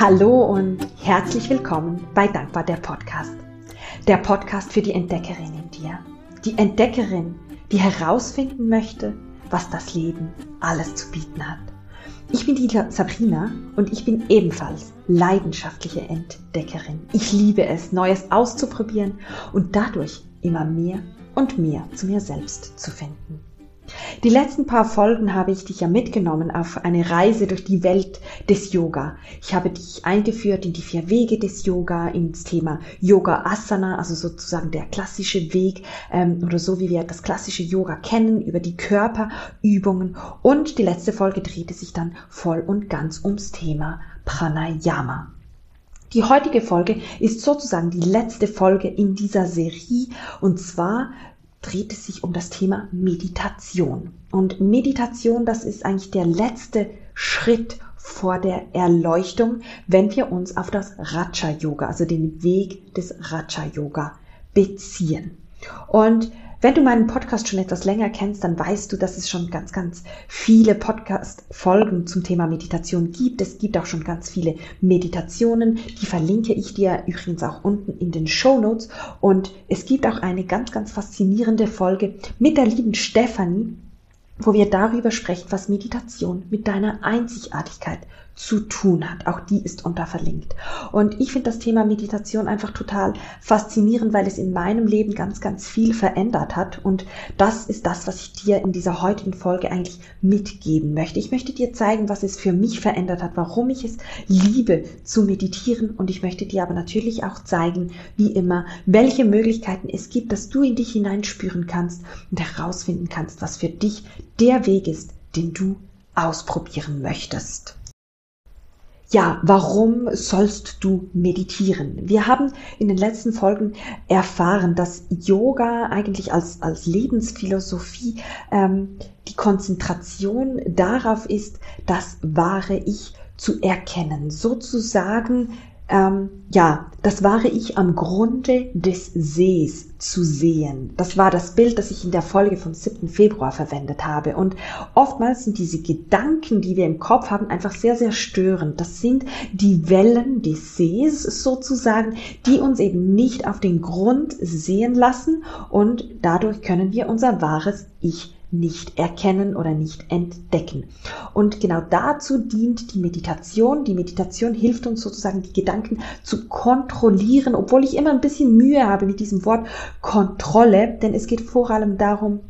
Hallo und herzlich willkommen bei Dankbar der Podcast. Der Podcast für die Entdeckerin in dir. Die Entdeckerin, die herausfinden möchte, was das Leben alles zu bieten hat. Ich bin die Sabrina und ich bin ebenfalls leidenschaftliche Entdeckerin. Ich liebe es, Neues auszuprobieren und dadurch immer mehr und mehr zu mir selbst zu finden. Die letzten paar Folgen habe ich dich ja mitgenommen auf eine Reise durch die Welt des Yoga. Ich habe dich eingeführt in die vier Wege des Yoga, ins Thema Yoga Asana, also sozusagen der klassische Weg ähm, oder so wie wir das klassische Yoga kennen, über die Körperübungen. Und die letzte Folge drehte sich dann voll und ganz ums Thema Pranayama. Die heutige Folge ist sozusagen die letzte Folge in dieser Serie und zwar dreht es sich um das Thema Meditation. Und Meditation, das ist eigentlich der letzte Schritt vor der Erleuchtung, wenn wir uns auf das Raja Yoga, also den Weg des Raja Yoga beziehen. Und wenn du meinen Podcast schon etwas länger kennst, dann weißt du, dass es schon ganz, ganz viele Podcast-Folgen zum Thema Meditation gibt. Es gibt auch schon ganz viele Meditationen. Die verlinke ich dir übrigens auch unten in den Show Notes. Und es gibt auch eine ganz, ganz faszinierende Folge mit der lieben Stefanie, wo wir darüber sprechen, was Meditation mit deiner Einzigartigkeit zu tun hat. Auch die ist unterverlinkt. Und ich finde das Thema Meditation einfach total faszinierend, weil es in meinem Leben ganz, ganz viel verändert hat. Und das ist das, was ich dir in dieser heutigen Folge eigentlich mitgeben möchte. Ich möchte dir zeigen, was es für mich verändert hat, warum ich es liebe zu meditieren. Und ich möchte dir aber natürlich auch zeigen, wie immer, welche Möglichkeiten es gibt, dass du in dich hineinspüren kannst und herausfinden kannst, was für dich der Weg ist, den du ausprobieren möchtest. Ja, warum sollst du meditieren? Wir haben in den letzten Folgen erfahren, dass Yoga eigentlich als, als Lebensphilosophie ähm, die Konzentration darauf ist, das wahre Ich zu erkennen, sozusagen ähm, ja, das wahre Ich am Grunde des Sees zu sehen. Das war das Bild, das ich in der Folge vom 7. Februar verwendet habe. Und oftmals sind diese Gedanken, die wir im Kopf haben, einfach sehr, sehr störend. Das sind die Wellen des Sees sozusagen, die uns eben nicht auf den Grund sehen lassen und dadurch können wir unser wahres Ich nicht erkennen oder nicht entdecken. Und genau dazu dient die Meditation. Die Meditation hilft uns sozusagen, die Gedanken zu kontrollieren, obwohl ich immer ein bisschen Mühe habe mit diesem Wort Kontrolle, denn es geht vor allem darum,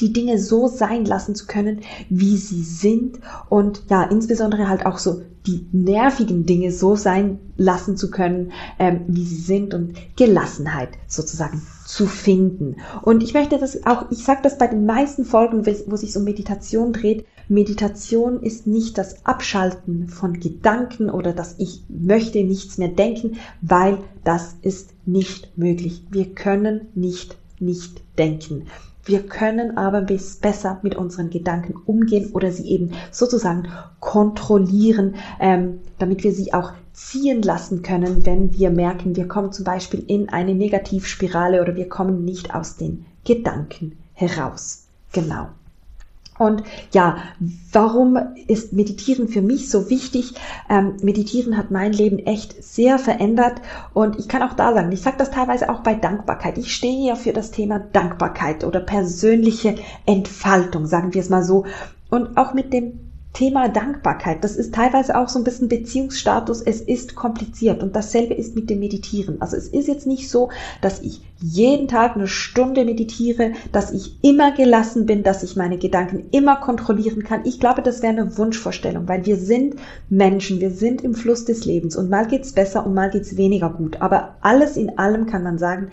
die Dinge so sein lassen zu können, wie sie sind und ja, insbesondere halt auch so die nervigen Dinge so sein lassen zu können, ähm, wie sie sind und Gelassenheit sozusagen zu finden. Und ich möchte das auch, ich sage das bei den meisten Folgen, wo sich um Meditation dreht, Meditation ist nicht das Abschalten von Gedanken oder das ich möchte nichts mehr denken, weil das ist nicht möglich. Wir können nicht nicht denken. Wir können aber besser mit unseren Gedanken umgehen oder sie eben sozusagen kontrollieren, ähm, damit wir sie auch ziehen lassen können, wenn wir merken, wir kommen zum Beispiel in eine Negativspirale oder wir kommen nicht aus den Gedanken heraus. Genau. Und ja, warum ist Meditieren für mich so wichtig? Ähm, Meditieren hat mein Leben echt sehr verändert und ich kann auch da sagen, ich sage das teilweise auch bei Dankbarkeit. Ich stehe ja für das Thema Dankbarkeit oder persönliche Entfaltung, sagen wir es mal so. Und auch mit dem Thema Dankbarkeit, das ist teilweise auch so ein bisschen Beziehungsstatus. Es ist kompliziert und dasselbe ist mit dem Meditieren. Also es ist jetzt nicht so, dass ich jeden Tag eine Stunde meditiere, dass ich immer gelassen bin, dass ich meine Gedanken immer kontrollieren kann. Ich glaube, das wäre eine Wunschvorstellung, weil wir sind Menschen, wir sind im Fluss des Lebens und mal geht's besser und mal geht's weniger gut. Aber alles in allem kann man sagen,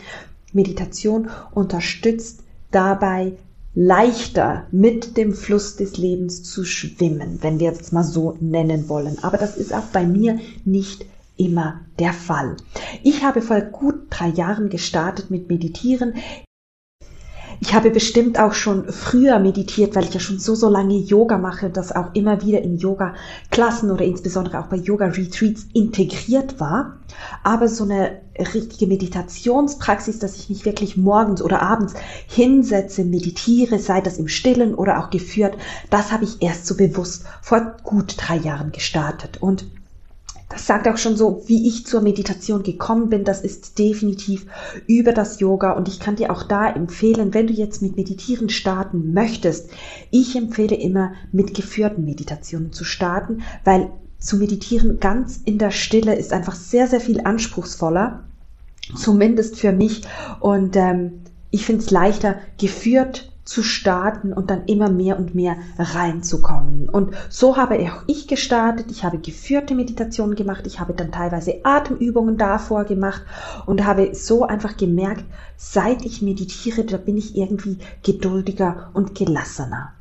Meditation unterstützt dabei leichter mit dem Fluss des Lebens zu schwimmen, wenn wir es mal so nennen wollen. Aber das ist auch bei mir nicht immer der Fall. Ich habe vor gut drei Jahren gestartet mit Meditieren. Ich habe bestimmt auch schon früher meditiert, weil ich ja schon so, so lange Yoga mache, das auch immer wieder in Yoga-Klassen oder insbesondere auch bei Yoga-Retreats integriert war. Aber so eine richtige Meditationspraxis, dass ich mich wirklich morgens oder abends hinsetze, meditiere, sei das im Stillen oder auch geführt, das habe ich erst so bewusst vor gut drei Jahren gestartet. Und das sagt auch schon so, wie ich zur Meditation gekommen bin. Das ist definitiv über das Yoga. Und ich kann dir auch da empfehlen, wenn du jetzt mit Meditieren starten möchtest, ich empfehle immer mit geführten Meditationen zu starten, weil zu meditieren ganz in der Stille ist einfach sehr, sehr viel anspruchsvoller. Zumindest für mich. Und ähm, ich finde es leichter, geführt zu starten und dann immer mehr und mehr reinzukommen. Und so habe auch ich gestartet. Ich habe geführte Meditationen gemacht. Ich habe dann teilweise Atemübungen davor gemacht und habe so einfach gemerkt, seit ich meditiere, da bin ich irgendwie geduldiger und gelassener.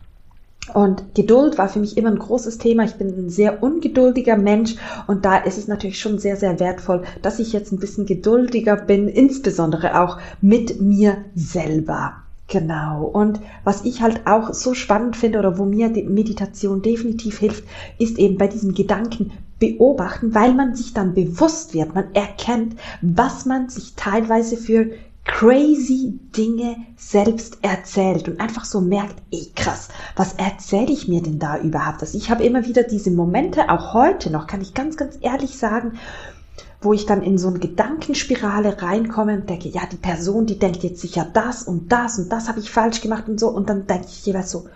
Und Geduld war für mich immer ein großes Thema. Ich bin ein sehr ungeduldiger Mensch und da ist es natürlich schon sehr, sehr wertvoll, dass ich jetzt ein bisschen geduldiger bin, insbesondere auch mit mir selber. Genau. Und was ich halt auch so spannend finde oder wo mir die Meditation definitiv hilft, ist eben bei diesem Gedanken beobachten, weil man sich dann bewusst wird, man erkennt, was man sich teilweise für crazy Dinge selbst erzählt und einfach so merkt, ey krass, was erzähle ich mir denn da überhaupt? Also ich habe immer wieder diese Momente, auch heute noch, kann ich ganz, ganz ehrlich sagen, wo ich dann in so eine Gedankenspirale reinkomme und denke, ja, die Person, die denkt jetzt sicher das und das und das habe ich falsch gemacht und so. Und dann denke ich jeweils so,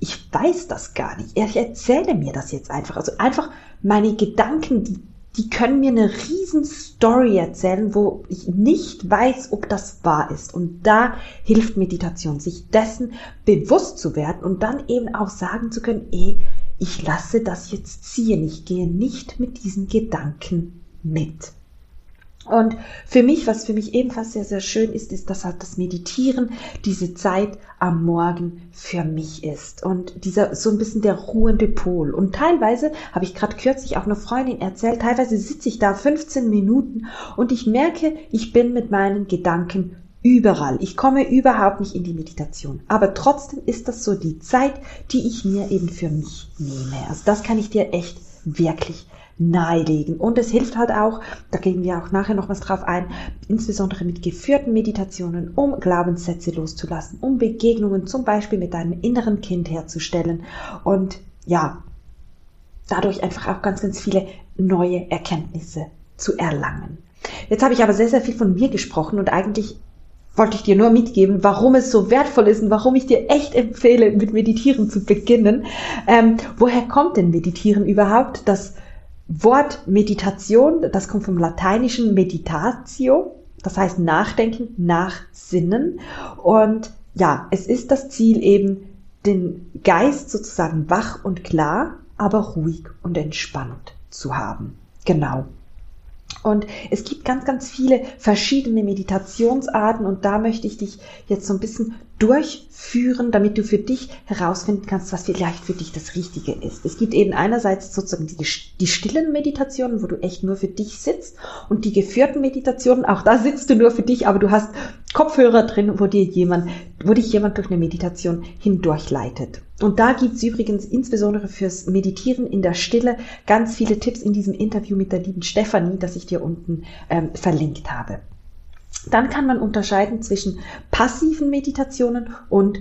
ich weiß das gar nicht. Ich erzähle mir das jetzt einfach. Also einfach meine Gedanken, die, die können mir eine riesen Story erzählen, wo ich nicht weiß, ob das wahr ist. Und da hilft Meditation, sich dessen bewusst zu werden und dann eben auch sagen zu können, ey, ich lasse das jetzt ziehen. Ich gehe nicht mit diesen Gedanken mit. Und für mich, was für mich ebenfalls sehr, sehr schön ist, ist, dass halt das Meditieren diese Zeit am Morgen für mich ist. Und dieser, so ein bisschen der ruhende Pol. Und teilweise, habe ich gerade kürzlich auch einer Freundin erzählt, teilweise sitze ich da 15 Minuten und ich merke, ich bin mit meinen Gedanken überall. Ich komme überhaupt nicht in die Meditation. Aber trotzdem ist das so die Zeit, die ich mir eben für mich nehme. Also das kann ich dir echt wirklich nahelegen. Und es hilft halt auch, da gehen wir auch nachher noch was drauf ein, insbesondere mit geführten Meditationen, um Glaubenssätze loszulassen, um Begegnungen zum Beispiel mit deinem inneren Kind herzustellen und ja, dadurch einfach auch ganz, ganz viele neue Erkenntnisse zu erlangen. Jetzt habe ich aber sehr, sehr viel von mir gesprochen und eigentlich wollte ich dir nur mitgeben, warum es so wertvoll ist und warum ich dir echt empfehle, mit Meditieren zu beginnen. Ähm, woher kommt denn Meditieren überhaupt? Das Wort Meditation, das kommt vom lateinischen meditatio, das heißt nachdenken, nachsinnen. Und ja, es ist das Ziel eben, den Geist sozusagen wach und klar, aber ruhig und entspannt zu haben. Genau. Und es gibt ganz, ganz viele verschiedene Meditationsarten und da möchte ich dich jetzt so ein bisschen durchführen, damit du für dich herausfinden kannst, was vielleicht für dich das Richtige ist. Es gibt eben einerseits sozusagen die, die stillen Meditationen, wo du echt nur für dich sitzt und die geführten Meditationen, auch da sitzt du nur für dich, aber du hast Kopfhörer drin, wo dir jemand, wo dich jemand durch eine Meditation hindurchleitet. Und da gibt's übrigens insbesondere fürs Meditieren in der Stille ganz viele Tipps in diesem Interview mit der lieben Stefanie, das ich dir unten ähm, verlinkt habe. Dann kann man unterscheiden zwischen passiven Meditationen und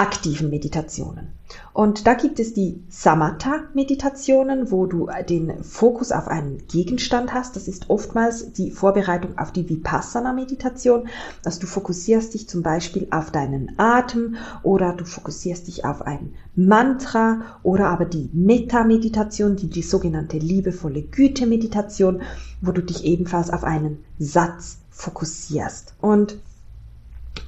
aktiven Meditationen. Und da gibt es die Samatha-Meditationen, wo du den Fokus auf einen Gegenstand hast. Das ist oftmals die Vorbereitung auf die Vipassana-Meditation, dass du fokussierst dich zum Beispiel auf deinen Atem oder du fokussierst dich auf ein Mantra oder aber die Metta-Meditation, die, die sogenannte liebevolle Güte-Meditation, wo du dich ebenfalls auf einen Satz fokussierst. Und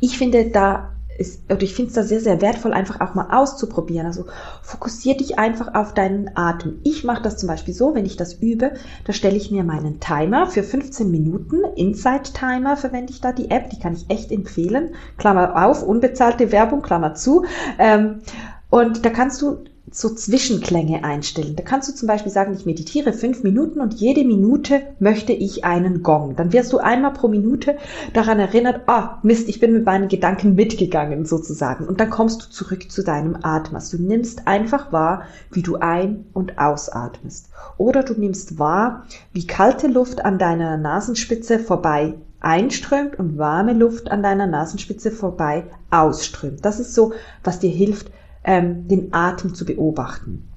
ich finde, da ist, oder ich finde es da sehr, sehr wertvoll, einfach auch mal auszuprobieren. Also fokussier dich einfach auf deinen Atem. Ich mache das zum Beispiel so, wenn ich das übe, da stelle ich mir meinen Timer für 15 Minuten. Inside Timer verwende ich da die App, die kann ich echt empfehlen. Klammer auf, unbezahlte Werbung, Klammer zu. Ähm, und da kannst du so Zwischenklänge einstellen. Da kannst du zum Beispiel sagen, ich meditiere fünf Minuten und jede Minute möchte ich einen Gong. Dann wirst du einmal pro Minute daran erinnert, ah, oh, Mist, ich bin mit meinen Gedanken mitgegangen sozusagen. Und dann kommst du zurück zu deinem Atmen. Du nimmst einfach wahr, wie du ein- und ausatmest. Oder du nimmst wahr, wie kalte Luft an deiner Nasenspitze vorbei einströmt und warme Luft an deiner Nasenspitze vorbei ausströmt. Das ist so, was dir hilft, ähm, den Atem zu beobachten.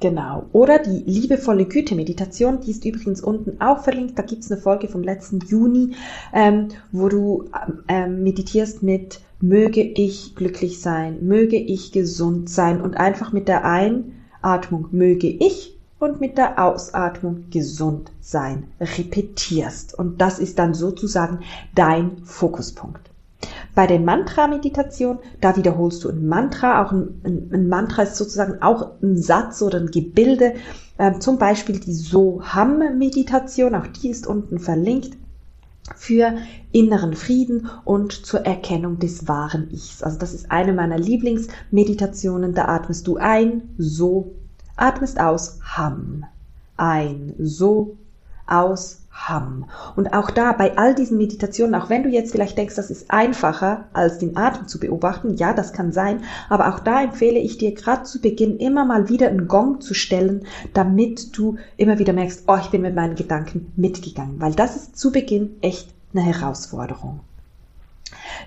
Genau. Oder die liebevolle Güte-Meditation, die ist übrigens unten auch verlinkt. Da gibt es eine Folge vom letzten Juni, ähm, wo du ähm, meditierst mit möge ich glücklich sein, möge ich gesund sein und einfach mit der Einatmung möge ich und mit der Ausatmung gesund sein repetierst. Und das ist dann sozusagen dein Fokuspunkt. Bei der Mantra-Meditation, da wiederholst du ein Mantra. Auch ein, ein, ein, Mantra ist sozusagen auch ein Satz oder ein Gebilde. Ähm, zum Beispiel die Soham-Meditation, auch die ist unten verlinkt für inneren Frieden und zur Erkennung des wahren Ichs. Also das ist eine meiner Lieblingsmeditationen. Da atmest du ein, so, atmest aus, ham. Ein, so, aus, Ham. Und auch da bei all diesen Meditationen, auch wenn du jetzt vielleicht denkst, das ist einfacher als den Atem zu beobachten, ja, das kann sein, aber auch da empfehle ich dir gerade zu Beginn immer mal wieder einen Gong zu stellen, damit du immer wieder merkst, oh, ich bin mit meinen Gedanken mitgegangen, weil das ist zu Beginn echt eine Herausforderung.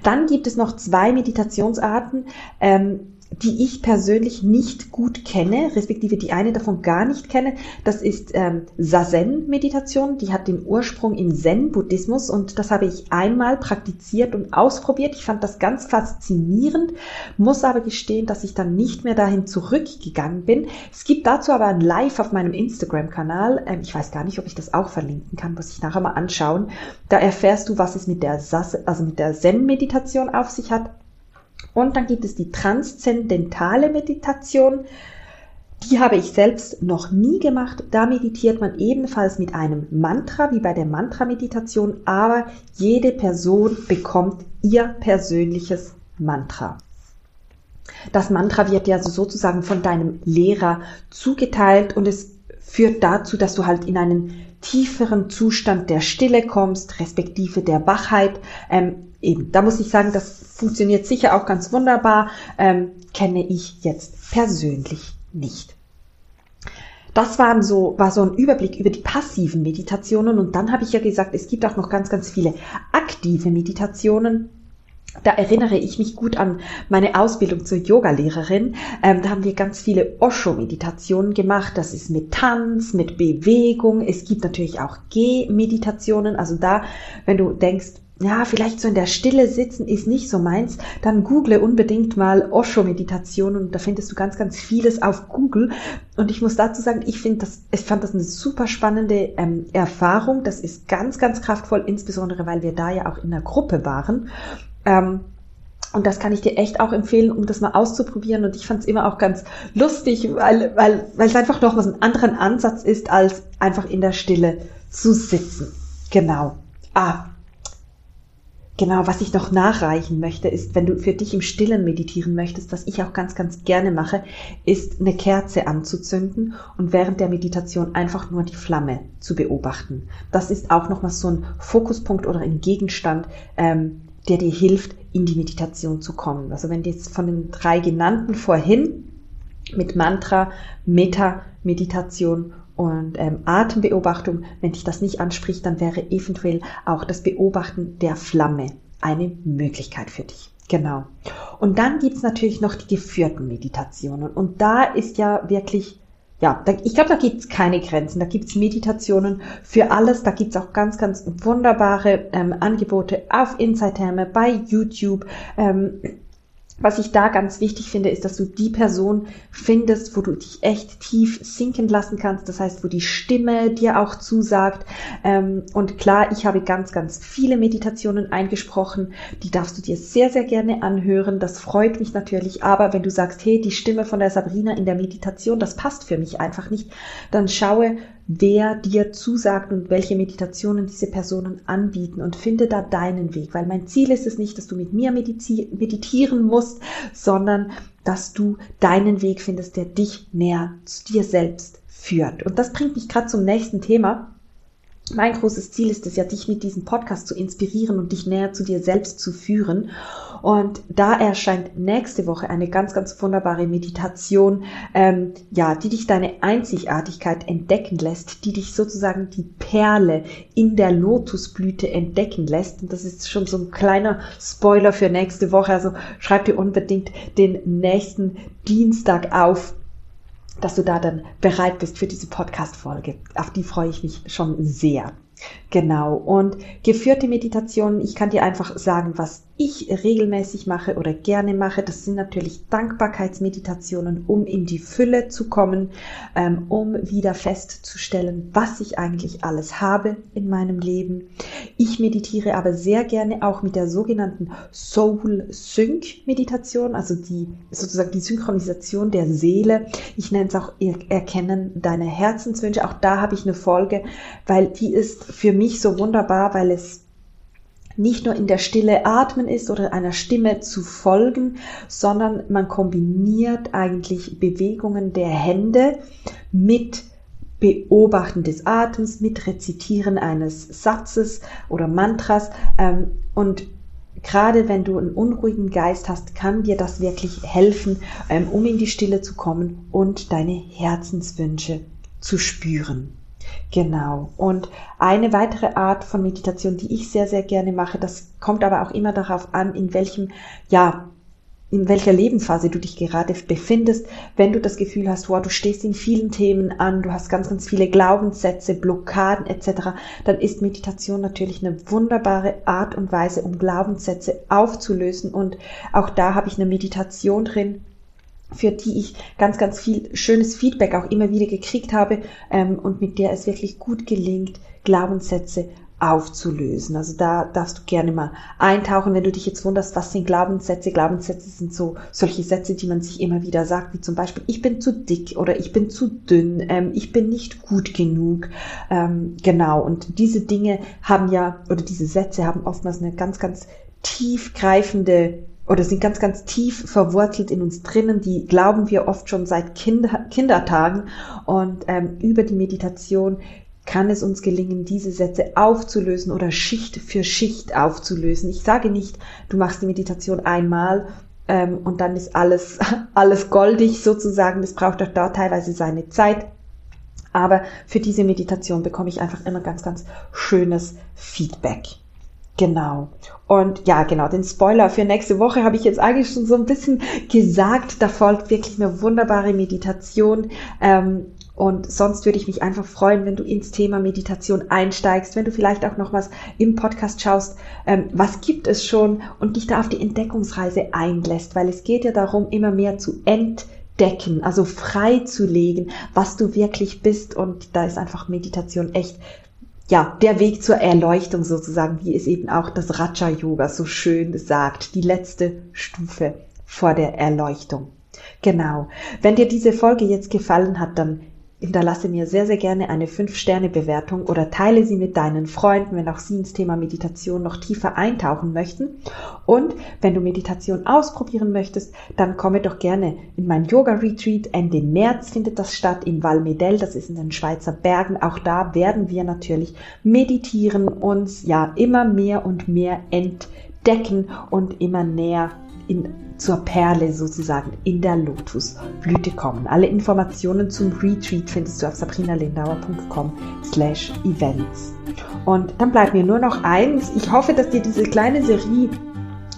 Dann gibt es noch zwei Meditationsarten. Ähm, die ich persönlich nicht gut kenne, respektive die eine davon gar nicht kenne. Das ist ähm, Sazen-Meditation. Die hat den Ursprung im Zen-Buddhismus und das habe ich einmal praktiziert und ausprobiert. Ich fand das ganz faszinierend, muss aber gestehen, dass ich dann nicht mehr dahin zurückgegangen bin. Es gibt dazu aber ein Live auf meinem Instagram-Kanal. Ähm, ich weiß gar nicht, ob ich das auch verlinken kann, muss ich nachher mal anschauen. Da erfährst du, was es mit der, also mit der Zen-Meditation auf sich hat. Und dann gibt es die transzendentale Meditation. Die habe ich selbst noch nie gemacht. Da meditiert man ebenfalls mit einem Mantra, wie bei der Mantra-Meditation, aber jede Person bekommt ihr persönliches Mantra. Das Mantra wird ja sozusagen von deinem Lehrer zugeteilt und es führt dazu, dass du halt in einen tieferen Zustand der Stille kommst, respektive der Wachheit. Ähm, eben, da muss ich sagen, das funktioniert sicher auch ganz wunderbar, ähm, kenne ich jetzt persönlich nicht. Das waren so, war so ein Überblick über die passiven Meditationen und dann habe ich ja gesagt, es gibt auch noch ganz, ganz viele aktive Meditationen. Da erinnere ich mich gut an meine Ausbildung zur Yogalehrerin. Ähm, da haben wir ganz viele Osho-Meditationen gemacht. Das ist mit Tanz, mit Bewegung. Es gibt natürlich auch G-Meditationen. Also da, wenn du denkst, ja, vielleicht so in der Stille sitzen ist nicht so meins, dann google unbedingt mal Osho-Meditation und da findest du ganz, ganz vieles auf Google. Und ich muss dazu sagen, ich finde das, ich fand das eine super spannende ähm, Erfahrung. Das ist ganz, ganz kraftvoll, insbesondere weil wir da ja auch in einer Gruppe waren. Ähm, und das kann ich dir echt auch empfehlen, um das mal auszuprobieren. Und ich fand es immer auch ganz lustig, weil, weil, weil es einfach noch was ein anderen Ansatz ist, als einfach in der Stille zu sitzen. Genau. Ah, Genau, was ich noch nachreichen möchte, ist, wenn du für dich im Stillen meditieren möchtest, was ich auch ganz, ganz gerne mache, ist eine Kerze anzuzünden und während der Meditation einfach nur die Flamme zu beobachten. Das ist auch nochmal so ein Fokuspunkt oder ein Gegenstand, ähm, der dir hilft, in die Meditation zu kommen. Also wenn du jetzt von den drei genannten vorhin mit Mantra, Meta-Meditation und ähm, Atembeobachtung, wenn dich das nicht anspricht, dann wäre eventuell auch das Beobachten der Flamme eine Möglichkeit für dich. Genau. Und dann gibt's natürlich noch die geführten Meditationen. Und da ist ja wirklich, ja, da, ich glaube, da gibt's keine Grenzen. Da gibt's Meditationen für alles. Da gibt's auch ganz, ganz wunderbare ähm, Angebote auf Insight bei YouTube. Ähm, was ich da ganz wichtig finde, ist, dass du die Person findest, wo du dich echt tief sinken lassen kannst. Das heißt, wo die Stimme dir auch zusagt. Ähm, und klar, ich habe ganz, ganz viele Meditationen eingesprochen. Die darfst du dir sehr, sehr gerne anhören. Das freut mich natürlich. Aber wenn du sagst, hey, die Stimme von der Sabrina in der Meditation, das passt für mich einfach nicht, dann schaue, wer dir zusagt und welche Meditationen diese Personen anbieten und finde da deinen Weg, weil mein Ziel ist es nicht, dass du mit mir meditieren musst, sondern dass du deinen Weg findest, der dich näher zu dir selbst führt. Und das bringt mich gerade zum nächsten Thema. Mein großes Ziel ist es ja, dich mit diesem Podcast zu inspirieren und dich näher zu dir selbst zu führen. Und da erscheint nächste Woche eine ganz, ganz wunderbare Meditation, ähm, ja, die dich deine Einzigartigkeit entdecken lässt, die dich sozusagen die Perle in der Lotusblüte entdecken lässt. Und das ist schon so ein kleiner Spoiler für nächste Woche. Also schreib dir unbedingt den nächsten Dienstag auf dass du da dann bereit bist für diese Podcast-Folge. Auf die freue ich mich schon sehr. Genau. Und geführte Meditationen, ich kann dir einfach sagen, was ich regelmäßig mache oder gerne mache. Das sind natürlich Dankbarkeitsmeditationen, um in die Fülle zu kommen, ähm, um wieder festzustellen, was ich eigentlich alles habe in meinem Leben. Ich meditiere aber sehr gerne auch mit der sogenannten Soul Sync Meditation, also die sozusagen die Synchronisation der Seele. Ich nenne es auch Erkennen deiner Herzenswünsche. Auch da habe ich eine Folge, weil die ist für mich so wunderbar, weil es nicht nur in der Stille atmen ist oder einer Stimme zu folgen, sondern man kombiniert eigentlich Bewegungen der Hände mit Beobachten des Atems, mit Rezitieren eines Satzes oder Mantras. Ähm, und gerade wenn du einen unruhigen Geist hast, kann dir das wirklich helfen, ähm, um in die Stille zu kommen und deine Herzenswünsche zu spüren. Genau. Und eine weitere Art von Meditation, die ich sehr, sehr gerne mache, das kommt aber auch immer darauf an, in welchem, ja, in welcher Lebensphase du dich gerade befindest, wenn du das Gefühl hast, wow, du stehst in vielen Themen an, du hast ganz, ganz viele Glaubenssätze, Blockaden etc., dann ist Meditation natürlich eine wunderbare Art und Weise, um Glaubenssätze aufzulösen. Und auch da habe ich eine Meditation drin, für die ich ganz, ganz viel schönes Feedback auch immer wieder gekriegt habe ähm, und mit der es wirklich gut gelingt, Glaubenssätze aufzulösen. Also da darfst du gerne mal eintauchen, wenn du dich jetzt wunderst, was sind Glaubenssätze? Glaubenssätze sind so solche Sätze, die man sich immer wieder sagt, wie zum Beispiel, ich bin zu dick oder ich bin zu dünn, ähm, ich bin nicht gut genug. Ähm, genau, und diese Dinge haben ja, oder diese Sätze haben oftmals eine ganz, ganz tiefgreifende oder sind ganz, ganz tief verwurzelt in uns drinnen. Die glauben wir oft schon seit Kinder, Kindertagen. Und ähm, über die Meditation kann es uns gelingen, diese Sätze aufzulösen oder Schicht für Schicht aufzulösen. Ich sage nicht, du machst die Meditation einmal ähm, und dann ist alles, alles goldig sozusagen. Das braucht auch da teilweise seine Zeit. Aber für diese Meditation bekomme ich einfach immer ganz, ganz schönes Feedback. Genau. Und ja, genau, den Spoiler für nächste Woche habe ich jetzt eigentlich schon so ein bisschen gesagt. Da folgt wirklich eine wunderbare Meditation. Ähm, und sonst würde ich mich einfach freuen, wenn du ins Thema Meditation einsteigst, wenn du vielleicht auch noch was im Podcast schaust, ähm, was gibt es schon und dich da auf die Entdeckungsreise einlässt, weil es geht ja darum, immer mehr zu entdecken, also frei zu legen, was du wirklich bist. Und da ist einfach Meditation echt ja, der Weg zur Erleuchtung sozusagen, wie es eben auch das Raja Yoga so schön sagt, die letzte Stufe vor der Erleuchtung. Genau. Wenn dir diese Folge jetzt gefallen hat, dann Hinterlasse mir sehr, sehr gerne eine 5-Sterne-Bewertung oder teile sie mit deinen Freunden, wenn auch sie ins Thema Meditation noch tiefer eintauchen möchten. Und wenn du Meditation ausprobieren möchtest, dann komme doch gerne in mein Yoga-Retreat. Ende März findet das statt in Valmedel, das ist in den Schweizer Bergen. Auch da werden wir natürlich meditieren, uns ja immer mehr und mehr entdecken und immer näher in, zur Perle sozusagen in der Lotusblüte kommen. Alle Informationen zum Retreat findest du auf sabrinalindauer.com slash events. Und dann bleibt mir nur noch eins. Ich hoffe, dass dir diese kleine Serie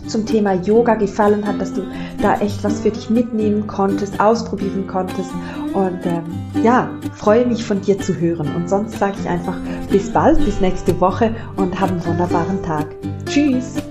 zum Thema Yoga gefallen hat, dass du da echt was für dich mitnehmen konntest, ausprobieren konntest. Und ähm, ja, freue mich von dir zu hören. Und sonst sage ich einfach bis bald, bis nächste Woche und hab einen wunderbaren Tag. Tschüss!